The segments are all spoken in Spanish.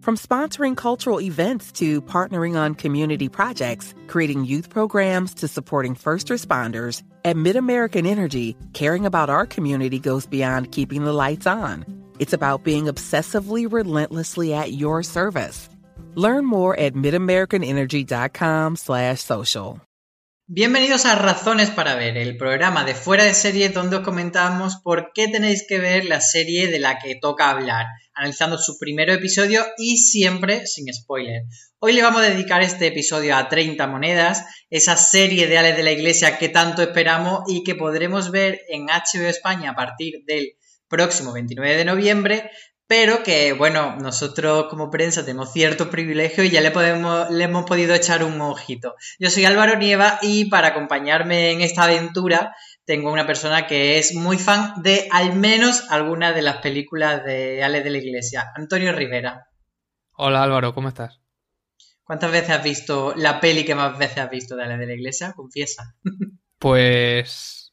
From sponsoring cultural events to partnering on community projects, creating youth programs to supporting first responders, at MidAmerican Energy, caring about our community goes beyond keeping the lights on. It's about being obsessively relentlessly at your service. Learn more at midamericanenergy.com/social. Bienvenidos a Razones para Ver, el programa de fuera de serie donde os comentamos por qué tenéis que ver la serie de la que toca hablar, analizando su primer episodio y siempre sin spoiler. Hoy le vamos a dedicar este episodio a 30 monedas, esa serie de Ales de la Iglesia que tanto esperamos y que podremos ver en HBO España a partir del próximo 29 de noviembre, pero que, bueno, nosotros como prensa tenemos ciertos privilegios y ya le, podemos, le hemos podido echar un ojito. Yo soy Álvaro Nieva y para acompañarme en esta aventura tengo una persona que es muy fan de al menos alguna de las películas de Ale de la Iglesia, Antonio Rivera. Hola Álvaro, ¿cómo estás? ¿Cuántas veces has visto la peli que más veces has visto de Ale de la Iglesia? Confiesa. Pues...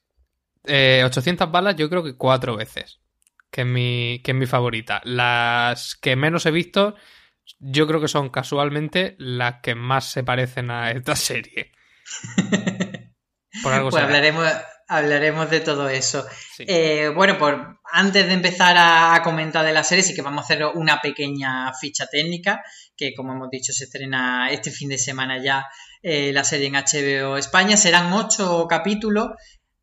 Eh, 800 balas yo creo que cuatro veces que es mi, que es mi favorita. Las que menos he visto, yo creo que son casualmente las que más se parecen a esta serie. Por algo pues hablaremos, hablaremos de todo eso. Eh, bueno, por, antes de empezar a, comentar de la serie, sí que vamos a hacer una pequeña ficha técnica, que como hemos dicho se estrena este fin de semana ya eh, la serie en HBO España. Serán ocho capítulos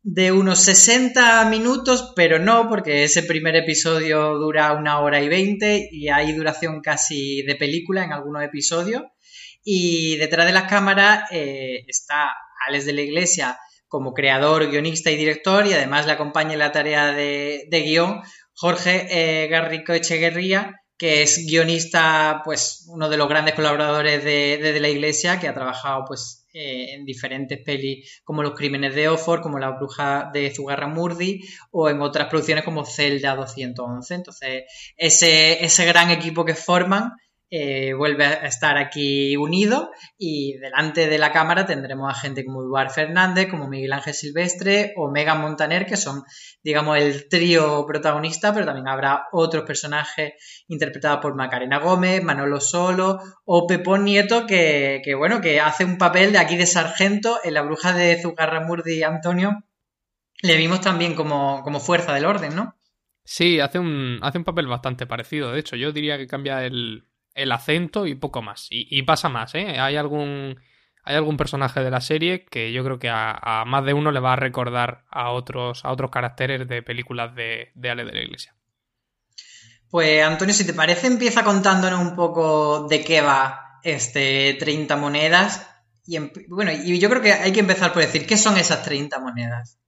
de unos 60 minutos, pero no, porque ese primer episodio dura una hora y veinte y hay duración casi de película en algunos episodios. Y detrás de las cámaras eh, está Alex de la Iglesia como creador, guionista y director, y además le acompaña en la tarea de, guion Jorge eh, Garrico Echeguerría, que es guionista, pues uno de los grandes colaboradores de, de, de la Iglesia, que ha trabajado pues eh, en diferentes pelis como Los Crímenes de Oxford, como La Bruja de Zugarramurdi o en otras producciones como Zelda 211. Entonces, ese, ese gran equipo que forman eh, vuelve a estar aquí unido y delante de la cámara tendremos a gente como Eduard Fernández, como Miguel Ángel Silvestre o Megan Montaner, que son, digamos, el trío protagonista, pero también habrá otros personajes interpretados por Macarena Gómez, Manolo Solo o Pepón Nieto, que, bueno, que hace un papel de aquí de sargento en la bruja de Zugarramurdi Antonio. Le vimos también como, como fuerza del orden, ¿no? Sí, hace un, hace un papel bastante parecido. De hecho, yo diría que cambia el, el acento y poco más. Y, pasa más, ¿eh? Hay algún, hay algún personaje de la serie que yo creo que a, más de uno le va a recordar a otros, a otros caracteres de películas de, de Ale de la Iglesia. Pues Antonio, si te parece, empieza contándonos un poco de qué va este 30 monedas. Y bueno, y yo creo que hay que empezar por decir, ¿qué son esas 30 monedas?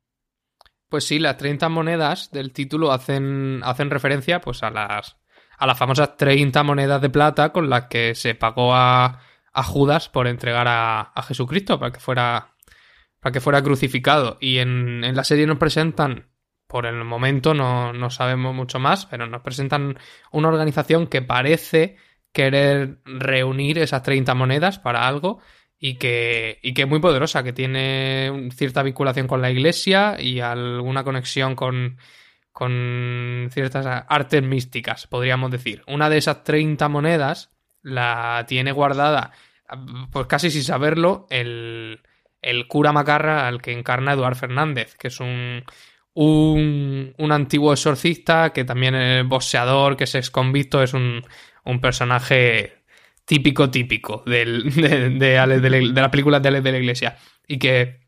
Pues sí, las 30 monedas del título hacen, hacen referencia pues a las, a las famosas 30 monedas de plata con las que se pagó a, a Judas por entregar a, a, Jesucristo para que fuera para que fuera crucificado. Y en, en la serie nos presentan, por el momento no, no, sabemos mucho más, pero nos presentan una organización que parece querer reunir esas 30 monedas para algo y que, y que es muy poderosa, que tiene cierta vinculación con la iglesia y alguna conexión con, con ciertas artes místicas, podríamos decir. Una de esas 30 monedas la tiene guardada, pues casi sin saberlo, el, el cura Macarra al que encarna Eduard Fernández, que es un, un, un antiguo exorcista, que también es boxeador, que es exconvicto, es un, un personaje típico, típico de, de, de, la película de Alex de la Iglesia. Y que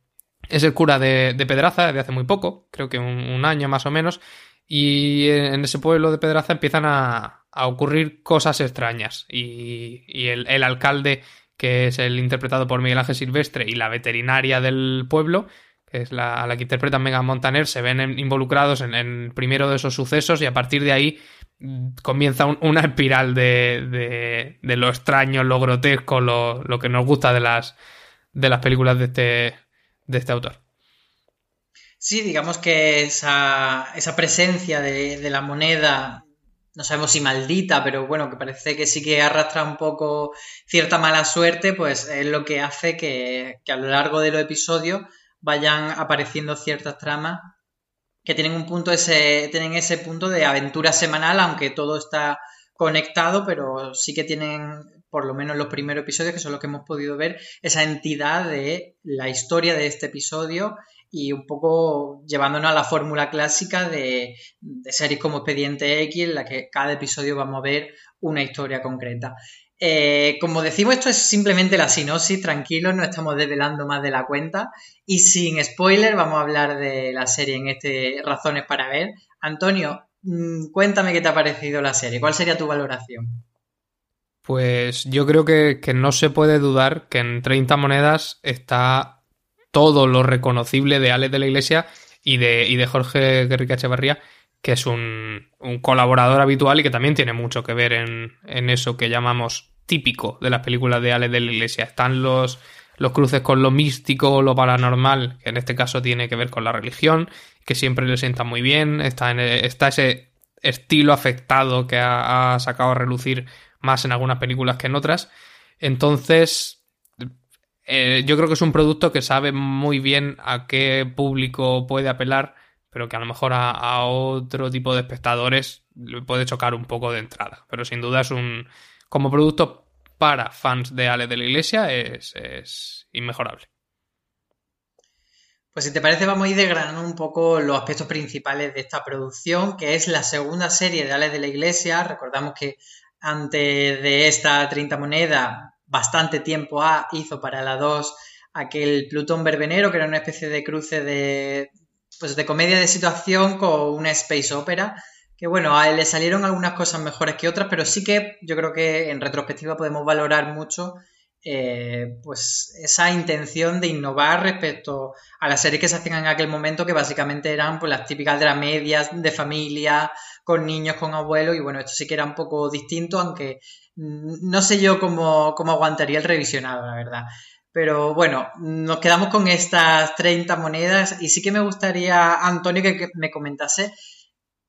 es el cura de, Pedraza de hace muy poco, creo que un, año más o menos. Y en ese pueblo de Pedraza empiezan a, a ocurrir cosas extrañas. Y, y el, alcalde, que es el interpretado por Miguel Ángel Silvestre, y la veterinaria del pueblo, que es la, la que interpreta Megan Montaner, se ven involucrados en, el primero de esos sucesos y a partir de ahí comienza una espiral de, de, lo extraño, lo grotesco, lo, lo, que nos gusta de las, de las películas de este, de este autor. Sí, digamos que esa, esa presencia de, la moneda, no sabemos si maldita, pero bueno, que parece que sí que arrastra un poco cierta mala suerte, pues es lo que hace que, que a lo largo de los episodios vayan apareciendo ciertas tramas que tienen un punto ese, tienen ese punto de aventura semanal, aunque todo está conectado, pero sí que tienen, por lo menos los primeros episodios, que son los que hemos podido ver, esa entidad de la historia de este episodio y un poco llevándonos a la fórmula clásica de, series como Expediente X, en la que cada episodio vamos a ver una historia concreta. Eh, como decimos, esto es simplemente la sinopsis, tranquilos, no estamos desvelando más de la cuenta. Y sin spoiler, vamos a hablar de la serie en este Razones para ver. Antonio, mm, cuéntame qué te ha parecido la serie, ¿cuál sería tu valoración? Pues yo creo que, no se puede dudar que en 30 monedas está todo lo reconocible de Alex de la Iglesia y de, y de Jorge Guerrica Echevarría, que es un, colaborador habitual y que también tiene mucho que ver en, en eso que llamamos típico de las películas de Alex de la Iglesia. Están los, los cruces con lo místico lo paranormal, que en este caso tiene que ver con la religión, que siempre le sienta muy bien. Está, en, está ese estilo afectado que ha, sacado a relucir más en algunas películas que en otras. Entonces, eh, yo creo que es un producto que sabe muy bien a qué público puede apelar, pero que a lo mejor a, otro tipo de espectadores le puede chocar un poco de entrada. Pero sin duda es un, como producto para fans de Ale de la Iglesia es, inmejorable. Pues si te parece vamos a ir desgranando un poco los aspectos principales de esta producción, que es la segunda serie de Ale de la Iglesia. Recordamos que antes de esta 30 moneda, bastante tiempo A hizo para la 2 aquel Plutón Verbenero, que era una especie de cruce de, pues de comedia de situación con una space opera que bueno, a le salieron algunas cosas mejores que otras, pero sí que yo creo que en retrospectiva podemos valorar mucho eh, pues esa intención de innovar respecto a las series que se hacían en aquel momento, que básicamente eran pues, las típicas de medias de familia, con niños, con abuelos, y bueno, esto sí que era un poco distinto, aunque no sé yo cómo, cómo aguantaría el revisionado, la verdad. Pero bueno, nos quedamos con estas 30 monedas y sí que me gustaría, Antonio, que me comentase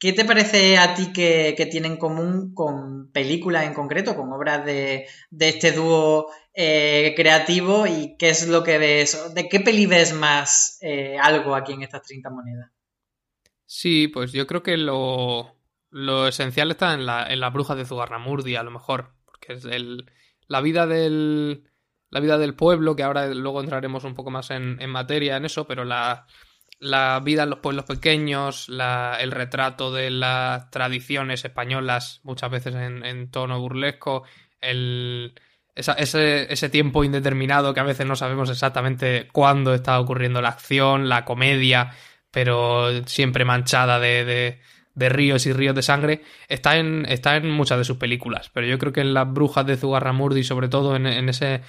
¿Qué te parece a ti que, tiene en común con películas en concreto, con obras de, este dúo eh, creativo y qué es lo que ves? ¿De qué peli ves más eh, algo aquí en estas 30 monedas? Sí, pues yo creo que lo, esencial está en la, en la bruja de Zugarramurdi, a lo mejor, porque es el, la vida del la vida del pueblo, que ahora luego entraremos un poco más en materia en eso, pero la, la vida en los pueblos pequeños, el retrato de las tradiciones españolas, muchas veces en, tono burlesco, el, ese, tiempo indeterminado que a veces no sabemos exactamente cuándo está ocurriendo la acción, la comedia, pero siempre manchada de, de, ríos y ríos de sangre, está en, está en muchas de sus películas. Pero yo creo que en Las Brujas de Zugarramurdi, sobre todo en, en ese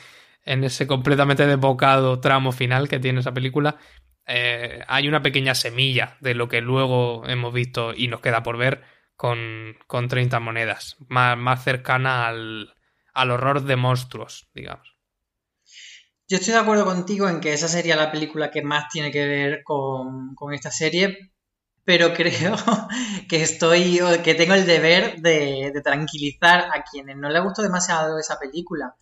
en ese completamente desbocado tramo final que tiene esa película, eh, hay una pequeña semilla de lo que luego hemos visto y nos queda por ver con, con 30 monedas, más, más cercana al, al horror de monstruos, digamos. Yo estoy de acuerdo contigo en que esa sería la película que más tiene que ver con, con esta serie, pero creo que estoy, que tengo el deber de, tranquilizar a quienes no les gustó demasiado esa película,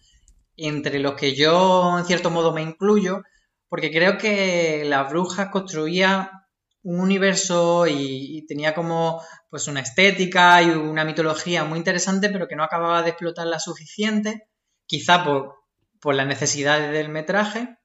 entre los que yo en cierto modo me incluyo, porque creo que la bruja construía un universo y, tenía como pues una estética y una mitología muy interesante, pero que no acababa de explotar la suficiente, quizá por, por las necesidades del metraje.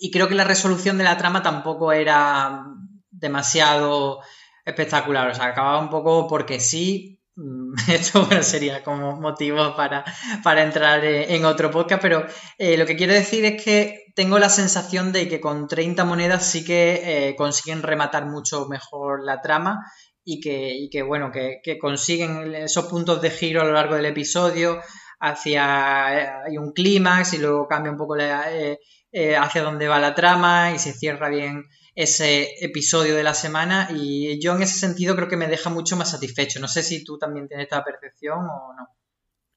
Y creo que la resolución de la trama tampoco era demasiado espectacular. O sea, acababa un poco porque sí. Esto sería como motivo para, para entrar en otro podcast, pero eh, lo que quiero decir es que tengo la sensación de que con 30 monedas sí que eh, consiguen rematar mucho mejor la trama y que, que bueno, que, consiguen esos puntos de giro a lo largo del episodio hacia eh, hay un clímax y luego cambia un poco hacia dónde va la trama y se cierra bien ese episodio de la semana y yo en ese sentido creo que me deja mucho más satisfecho. No sé si tú también tienes esta percepción o no.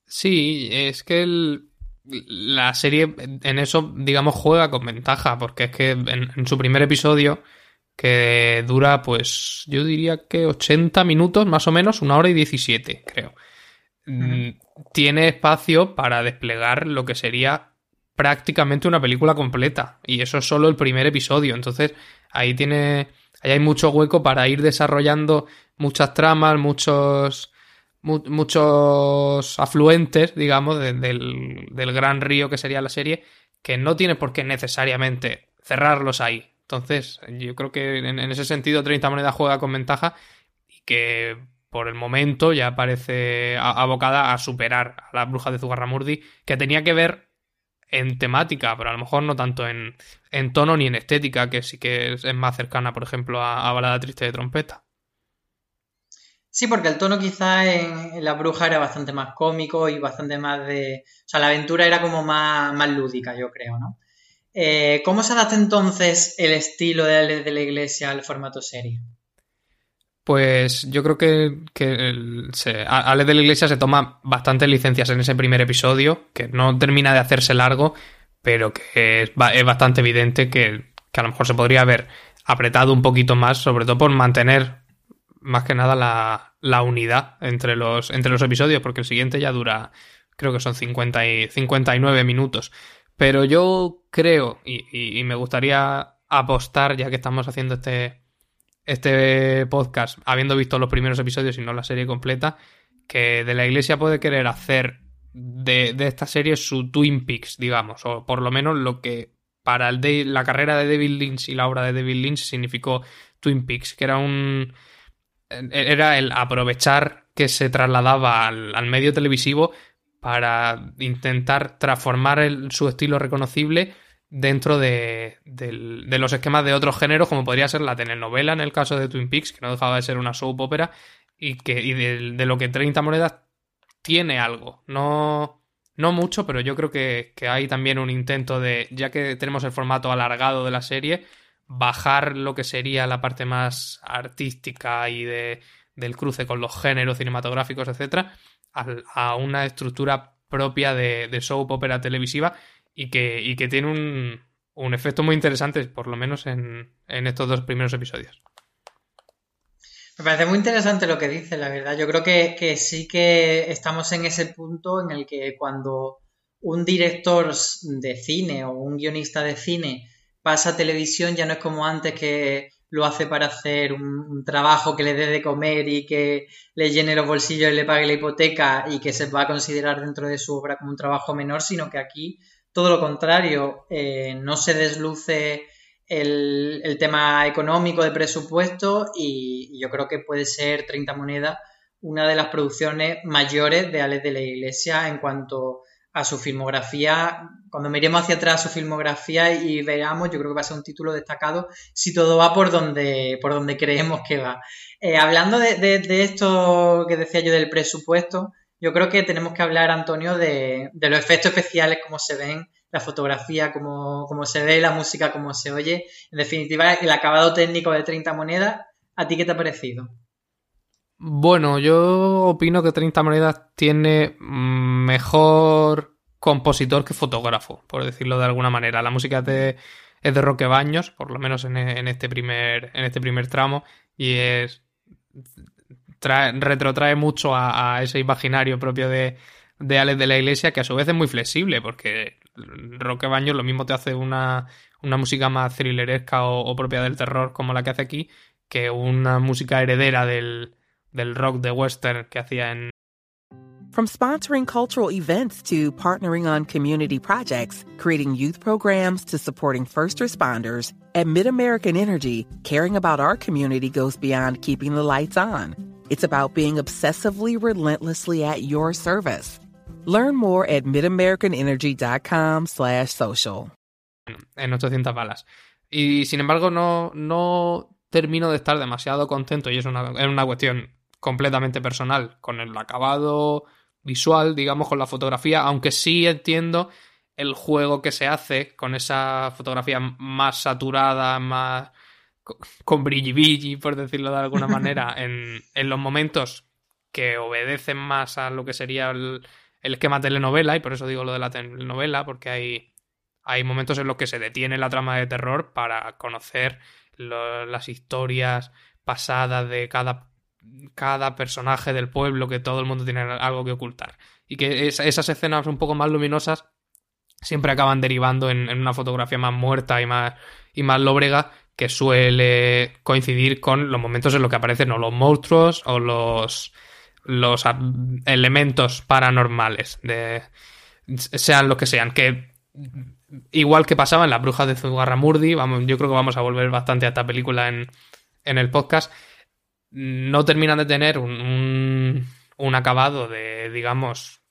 Sí, es que la serie en eso, digamos, juega con ventaja, porque es que en, su primer episodio, que dura, pues, yo diría que 80 minutos, más o menos, una hora y 17, creo. Mm, tiene espacio para desplegar lo que sería prácticamente una película completa. Y eso es solo el primer episodio. Entonces, ahí tiene. Ahí hay mucho hueco para ir desarrollando muchas tramas, muchos. muchos afluentes, digamos, del, del gran río que sería la serie, que no tiene por qué necesariamente cerrarlos ahí. Entonces, yo creo que en, ese sentido 30 monedas juega con ventaja y que por el momento ya parece abocada a superar a la bruja de Zugarramurdi, que tenía que ver en temática, pero a lo mejor no tanto en, tono ni en estética, que sí que es, más cercana, por ejemplo, a, Balada Triste de Trompeta. Sí, porque el tono quizá en, La Bruja era bastante más cómico y bastante más de... O sea, la aventura era como más, más lúdica, yo creo, ¿no? Eh, ¿Cómo se adapta entonces el estilo de, de la iglesia al formato serie? Pues yo creo que, que Ale de la Iglesia se toma bastantes licencias en ese primer episodio, que no termina de hacerse largo, pero que es, bastante evidente que, a lo mejor se podría haber apretado un poquito más, sobre todo por mantener más que nada la, unidad entre los, entre los episodios, porque el siguiente ya dura, creo que son 50 y 59 minutos. Pero yo creo, y me gustaría apostar, ya que estamos haciendo este, este podcast, habiendo visto los primeros episodios y no la serie completa, que de la iglesia puede querer hacer de, esta serie su Twin Peaks, digamos, o por lo menos lo que para el de, la carrera de David Lynch y la obra de David Lynch significó Twin Peaks, que era un era el aprovechar que se trasladaba al, medio televisivo para intentar transformar su estilo reconocible dentro de, los esquemas de otros géneros, como podría ser la telenovela en el caso de Twin Peaks, que no dejaba de ser una soap opera, y, que, y de, lo que 30 monedas tiene algo. No, no mucho, pero yo creo que, hay también un intento de, ya que tenemos el formato alargado de la serie, bajar lo que sería la parte más artística y de, del cruce con los géneros cinematográficos, etcétera, a, una estructura propia de, de soap opera televisiva y que, y que tiene un, un, efecto muy interesante, por lo menos en, en estos dos primeros episodios. Me parece muy interesante lo que dice, la verdad. Yo creo que, que, sí que estamos en ese punto en el que cuando un director de cine o un guionista de cine pasa a televisión ya no es como antes que lo hace para hacer un, trabajo que le dé de comer y que le llene los bolsillos y le pague la hipoteca y que se va a considerar dentro de su obra como un trabajo menor, sino que aquí todo lo contrario, eh, no se desluce el, tema económico de presupuesto y, yo creo que puede ser 30 monedas una de las producciones mayores de Alex de la Iglesia en cuanto a su filmografía. Cuando miremos hacia atrás su filmografía y veamos, yo creo que va a ser un título destacado si todo va por donde, por donde creemos que va. Eh, hablando de, de, esto que decía yo del presupuesto, yo creo que tenemos que hablar, Antonio, de, los efectos especiales, cómo se ven, la fotografía, cómo, se ve, la música, cómo se oye. En definitiva, el acabado técnico de 30 monedas. ¿A ti qué te ha parecido? Bueno, yo opino que 30 monedas tiene mejor compositor que fotógrafo, por decirlo de alguna manera. La música es de Roque Baños, por lo menos en, este primer, en este primer tramo, y es retrotrae mucho a, ese imaginario propio de, de Alex de la Iglesia, que a su vez es muy flexible, porque Roque Baños lo mismo te hace una, una música más thrilleresca o, propia del terror como la que hace aquí, que una música heredera del, del rock de western que hacía en From sponsoring cultural events to partnering on community projects, creating youth programs to supporting first responders, at MidAmerican Energy, caring about our community goes beyond keeping the lights on. It's about being obsessively relentlessly at your service. Learn more at midamericanenergy.com slash social. En 800 balas. Y sin embargo no, no termino de estar demasiado contento y es una, es una cuestión completamente personal con el acabado visual, digamos, con la fotografía, aunque sí entiendo el juego que se hace con esa fotografía más saturada, más con brilli por decirlo de alguna manera, en, en, los momentos que obedecen más a lo que sería el, el, esquema telenovela, y por eso digo lo de la telenovela, porque hay, hay momentos en los que se detiene la trama de terror para conocer las historias pasadas de cada, cada personaje del pueblo, que todo el mundo tiene algo que ocultar. Y que esas escenas un poco más luminosas siempre acaban derivando en, en, una fotografía más muerta y más, y más lóbrega que suele coincidir con los momentos en los que aparecen o los monstruos o los, los elementos paranormales, sean lo que sean, que igual que pasaba en Las Brujas de Zugarramurdi, vamos, yo creo que vamos a volver bastante a esta película en, en el podcast, no terminan de tener un, un acabado de, digamos,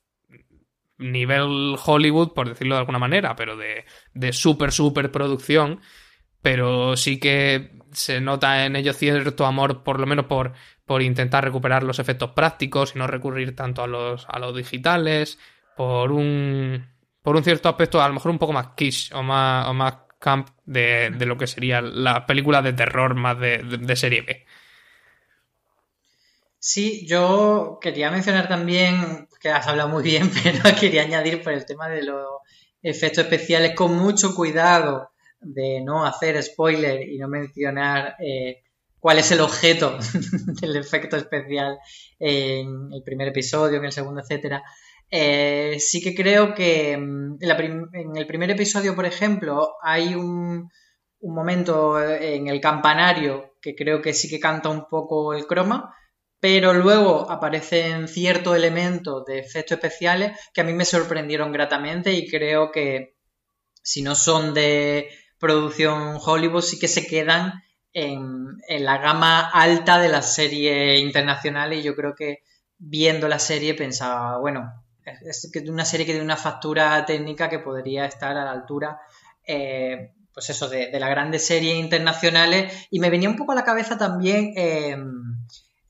nivel Hollywood, por decirlo de alguna manera, pero de, de super, super producción pero sí que se nota en ello cierto amor, por lo menos por, por intentar recuperar los efectos prácticos y no recurrir tanto a los, a los digitales, por un, por un cierto aspecto a lo mejor un poco más quiche o más, o más camp de, de lo que sería la película de terror más de, de, serie B. Sí, yo quería mencionar también, que has hablado muy bien, pero quería añadir por el tema de los efectos especiales con mucho cuidado de no hacer spoiler y no mencionar eh, cuál es el objeto del efecto especial en el primer episodio, en el segundo, etcétera. Eh, sí que creo que mm, en, el primer episodio, por ejemplo, hay un, un, momento en el campanario que creo que sí que canta un poco el croma, pero luego aparecen ciertos elementos de efectos especiales que a mí me sorprendieron gratamente y creo que si no son de producción Hollywood sí que se quedan en, la gama alta de las series internacionales y yo creo que viendo la serie pensaba, bueno, es una serie que tiene una factura técnica que podría estar a la altura, eh, pues eso, de, las grandes series internacionales y me venía un poco a la cabeza también em,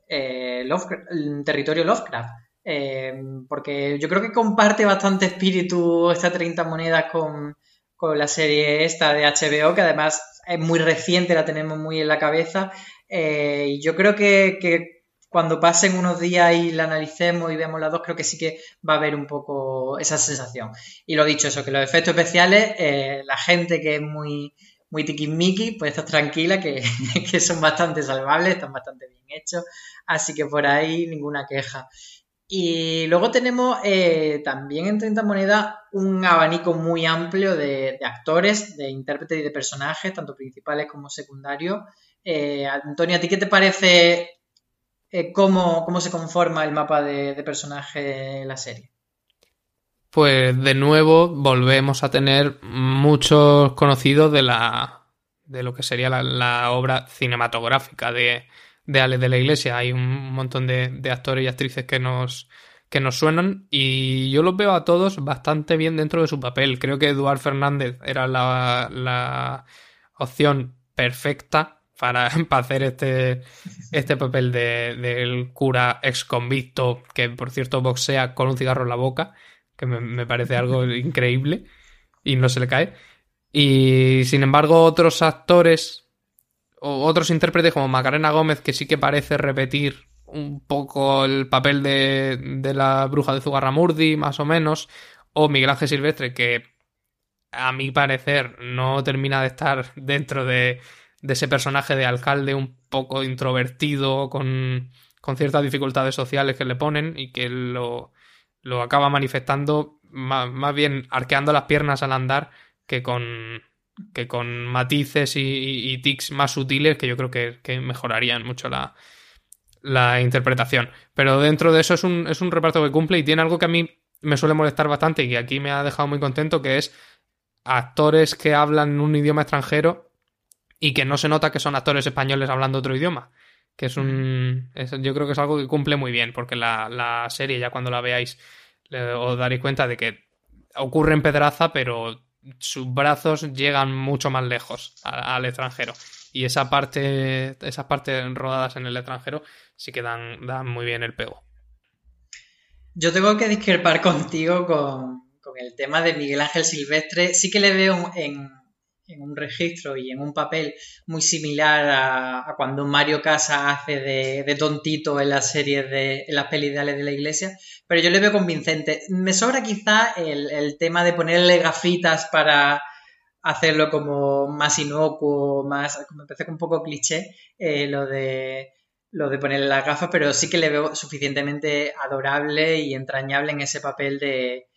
eh, el territorio Lovecraft. Em, porque yo creo que comparte bastante espíritu esta 30 monedas con, con la serie esta de HBO, que además es muy reciente, la tenemos muy en la cabeza. Eh, y yo creo que, cuando pasen unos días y la analicemos y veamos las dos, creo que sí que va a haber un poco esa sensación. Y lo dicho, eso, que los efectos especiales, eh, la gente que es muy, muy tiquismiqui, pues está tranquila, que, que son bastante salvables, están bastante bien hechos. Así que por ahí ninguna queja. Y luego tenemos eh, también en 30 monedas un abanico muy amplio de, actores, de intérpretes y de personajes, tanto principales como secundarios. Eh, Antonio, ¿a ti qué te parece eh, cómo, se conforma el mapa de, personajes en la serie? Pues de nuevo volvemos a tener muchos conocidos de la de lo que sería la obra cinematográfica de, de Ale de la Iglesia. Hay un montón de, actores y actrices que nos, que nos suenan y yo los veo a todos bastante bien dentro de su papel. Creo que Eduard Fernández era la, la opción perfecta para, hacer este, este papel del de, cura ex convicto que por cierto boxea con un cigarro en la boca, que me, me parece algo increíble y no se le cae. Y sin embargo otros actores otros intérpretes como Macarena Gómez, que sí que parece repetir un poco el papel de, de la bruja de Zugarramurdi, más o menos, o Miguel Ángel Silvestre, que a mi parecer no termina de estar dentro de, de ese personaje de alcalde un poco introvertido, con, con ciertas dificultades sociales que le ponen y que lo, lo acaba manifestando más, más, bien arqueando las piernas al andar que con, que con matices y, tics más sutiles que yo creo que, mejorarían mucho la, la, interpretación. Pero dentro de eso es un, es un reparto que cumple y tiene algo que a mí me suele molestar bastante y que aquí me ha dejado muy contento, que es actores que hablan un idioma extranjero y que no se nota que son actores españoles hablando otro idioma. Que es un. yo creo que es algo que cumple muy bien, porque la, la serie, ya cuando la veáis, os daréis cuenta de que ocurre en Pedraza, pero sus brazos llegan mucho más lejos al extranjero. Y esa parte, esas partes rodadas en el extranjero sí que dan, muy bien el pego. Yo tengo que discrepar contigo con, el tema de Miguel Ángel Silvestre. Sí que le veo en, un registro y en un papel muy similar a, cuando Mario Casa hace de, tontito en las series de en las pelis de de la Iglesia, pero yo le veo convincente. Me sobra quizá el, tema de ponerle gafitas para hacerlo como más inocuo, más, me parece un poco cliché, eh, lo de lo de ponerle las gafas, pero sí que le veo suficientemente adorable y entrañable en ese papel de,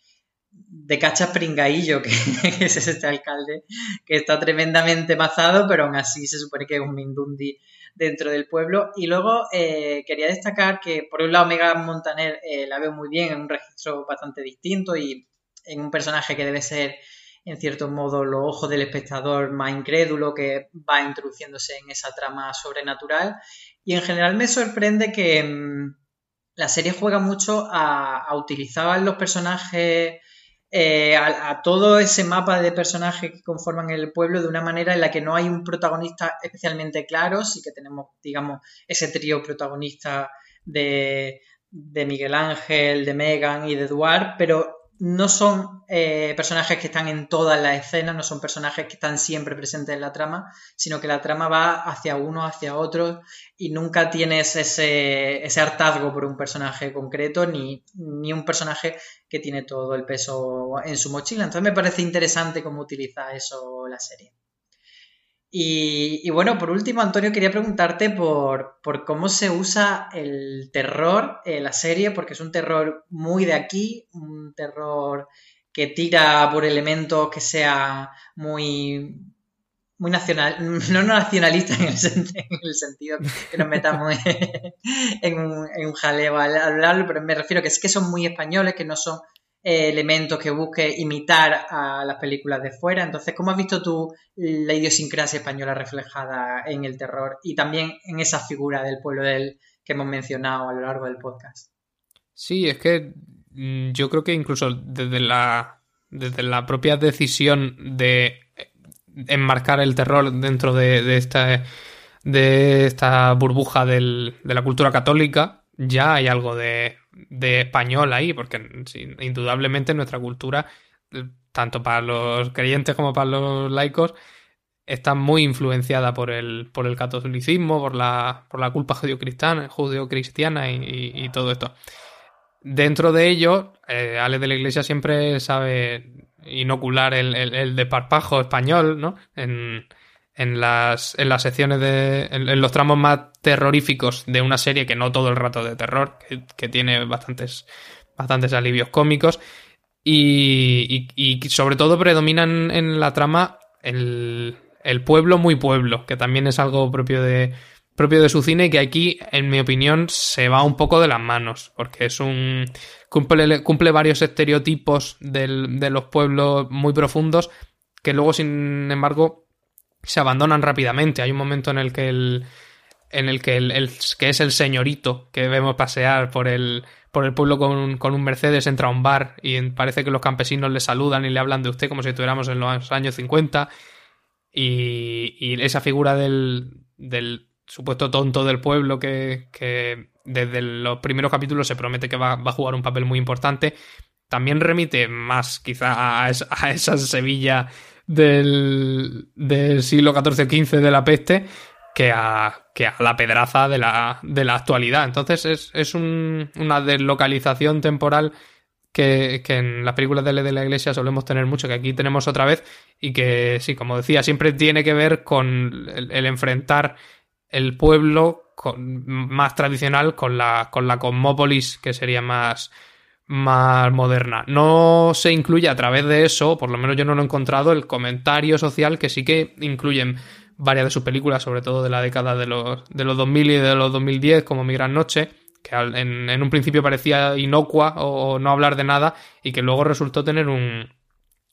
de cachas pringaillo que, es este alcalde, que está tremendamente mazado, pero aún así se supone que es un Mindundi dentro del pueblo. Y luego eh, quería destacar que, por un lado, Mega Montaner eh, la veo muy bien en un registro bastante distinto y en un personaje que debe ser, en cierto modo, los ojos del espectador más incrédulo que va introduciéndose en esa trama sobrenatural. Y en general me sorprende que mm, la serie juega mucho a, a utilizar los personajes eh, a, todo ese mapa de personajes que conforman el pueblo de una manera en la que no hay un protagonista especialmente claro, sí que tenemos, digamos, ese trío protagonista de, de Miguel Ángel, de Megan y de Eduard, pero no son eh, personajes que están en todas las escenas, no son personajes que están siempre presentes en la trama, sino que la trama va hacia uno, hacia otro, y nunca tienes ese, ese hartazgo por un personaje concreto, ni, ni, un personaje que tiene todo el peso en su mochila. Entonces me parece interesante cómo utiliza eso la serie. Y, bueno, por último, Antonio, quería preguntarte por, cómo se usa el terror en la serie, porque es un terror muy de aquí, un terror que tira por elementos que sea muy, muy nacional, no nacionalista en el, sentido que nos metamos en, un, en jaleo al hablarlo, pero me refiero que es que son muy españoles, que no son eh, elementos que busque imitar a las películas de fuera. Entonces, ¿cómo has visto tú la idiosincrasia española reflejada en el terror y también en esa figura del pueblo del que hemos mencionado a lo largo del podcast? Sí, es que mm, yo creo que incluso desde la, desde la propia decisión de enmarcar el terror dentro de, esta, de esta burbuja de la cultura católica, ya hay algo de, de español ahí, porque indudablemente nuestra cultura, tanto para los creyentes como para los laicos, está muy influenciada por el, por el catolicismo, por la, por la culpa judio-cristiana, cristiana y, todo esto. Dentro de ello, eh, Ale de la Iglesia siempre sabe inocular el, el, el desparpajo español, ¿no? En las, en las secciones de. En, los tramos más terroríficos de una serie que no todo el rato de terror, que, tiene bastantes, bastantes alivios cómicos. Y, y, sobre todo predominan en la trama el, el pueblo muy pueblo, que también es algo propio de, propio de su cine y que aquí, en mi opinión, se va un poco de las manos, porque es un... cumple, cumple varios estereotipos del, de los pueblos muy profundos que luego, sin embargo, se abandonan rápidamente. Hay un momento en el que el, en el que el, que es el señorito que vemos pasear por el, por el pueblo con, con, un Mercedes entra a un bar y parece que los campesinos le saludan y le hablan de usted como si estuviéramos en los años 50 y, y esa figura del, del supuesto tonto del pueblo que, que, desde los primeros capítulos se promete que va, va, a jugar un papel muy importante también remite más quizá a, a esa Sevilla del, del siglo XIV XV de la peste que a, que a la pedraza de la, de la actualidad. Entonces es, es un, una deslocalización temporal que, en las películas de, de la iglesia solemos tener mucho, que aquí tenemos otra vez, y que sí, como decía, siempre tiene que ver con el, enfrentar el pueblo más tradicional con la, con la cosmópolis, que sería más, más moderna. No se incluye a través de eso, por lo menos yo no lo he encontrado, el comentario social que sí que incluyen varias de sus películas, sobre todo de la década de los, de los 2000 y de los 2010, como Mi Gran Noche, que en, un principio parecía inocua o, no hablar de nada y que luego resultó tener un,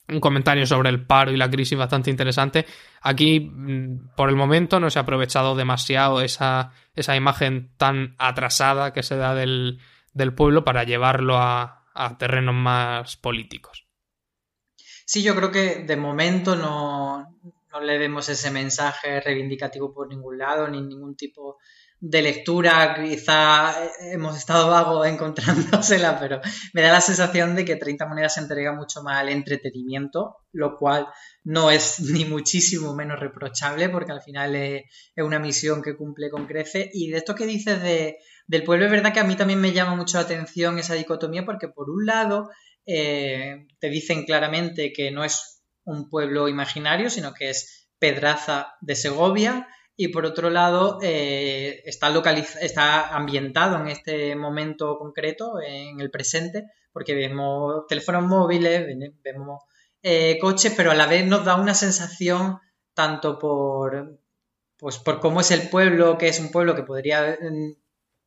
un comentario sobre el paro y la crisis bastante interesante. Aquí, mm, por el momento, no se ha aprovechado demasiado esa, esa imagen tan atrasada que se da del, del pueblo para llevarlo a, terrenos más políticos. Sí, yo creo que de momento no, no le vemos ese mensaje reivindicativo por ningún lado, ni ningún tipo de lectura, quizá hemos estado vago encontrándosela, pero me da la sensación de que 30 monedas se entrega mucho más al entretenimiento, lo cual no es ni muchísimo menos reprochable, porque al final es, una misión que cumple con crece. Y de esto que dices de, del pueblo, es verdad que a mí también me llama mucho la atención esa dicotomía, porque por un lado eh, te dicen claramente que no es un pueblo imaginario, sino que es Pedraza de Segovia, y por otro lado eh, está, está ambientado en este momento concreto, en el presente, porque vemos teléfonos móviles, vemos eh, coches, pero a la vez nos da una sensación tanto por, pues por cómo es el pueblo, que es un pueblo que podría mm,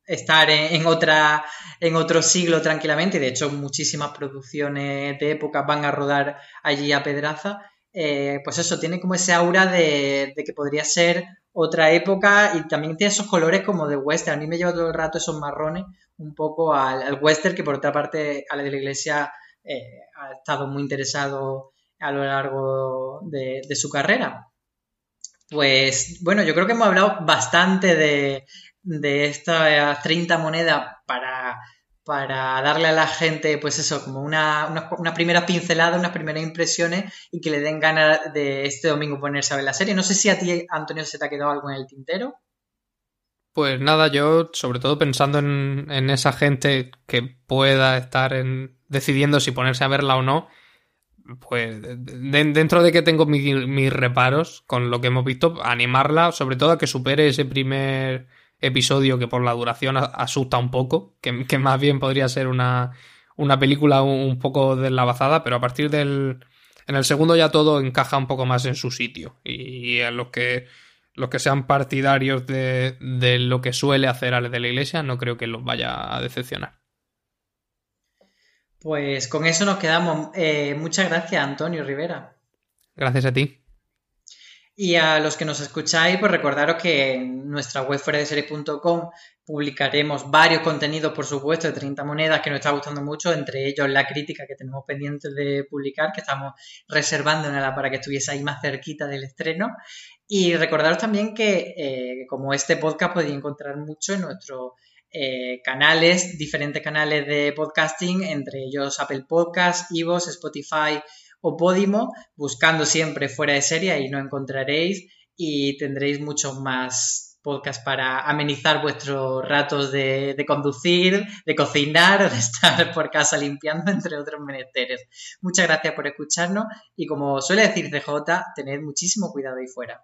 estar en, otra, en otro siglo tranquilamente, de hecho muchísimas producciones de época van a rodar allí a Pedraza, eh, pues eso, tiene como ese aura de, que podría ser otra época y también tiene esos colores como de western. A mí me lleva todo el rato esos marrones un poco al, western, que por otra parte a la de la iglesia eh, ha estado muy interesado a lo largo de, su carrera. Pues bueno, yo creo que hemos hablado bastante de, de estas 30 monedas para para darle a la gente, pues eso, como una, una, primera pincelada, unas primeras impresiones y que le den ganas de este domingo ponerse a ver la serie. No sé si a ti, Antonio, se te ha quedado algo en el tintero. Pues nada, yo sobre todo pensando en, esa gente que pueda estar en, decidiendo si ponerse a verla o no, pues dentro de que tengo mis reparos con lo que hemos visto, animarla sobre todo a que supere ese primer episodio que por la duración asusta un poco, que, más bien podría ser una, una película un, poco deslavazada, pero a partir del... En el segundo ya todo encaja un poco más en su sitio y a los que los que sean partidarios de, de lo que suele hacer Ale de la Iglesia no creo que los vaya a decepcionar. Pues con eso nos quedamos. Eh, muchas gracias, Antonio Rivera. Gracias a ti. Y a los que nos escucháis, pues recordaros que en nuestra web fuera de publicaremos varios contenidos, por supuesto, de 30 monedas que nos está gustando mucho, entre ellos la crítica que tenemos pendiente de publicar, que estamos reservando para que estuviese ahí más cerquita del estreno. Y recordaros también que, eh, como este podcast, podéis encontrar mucho en nuestros eh, canales, diferentes canales de podcasting, entre ellos Apple Podcasts, Evox, Spotify, o Podimo, buscando siempre fuera de serie y no encontraréis y tendréis muchos más podcasts para amenizar vuestros ratos de, conducir, de cocinar o de estar por casa limpiando, entre otros menesteres. Muchas gracias por escucharnos y como suele decir CJ, tened muchísimo cuidado ahí fuera.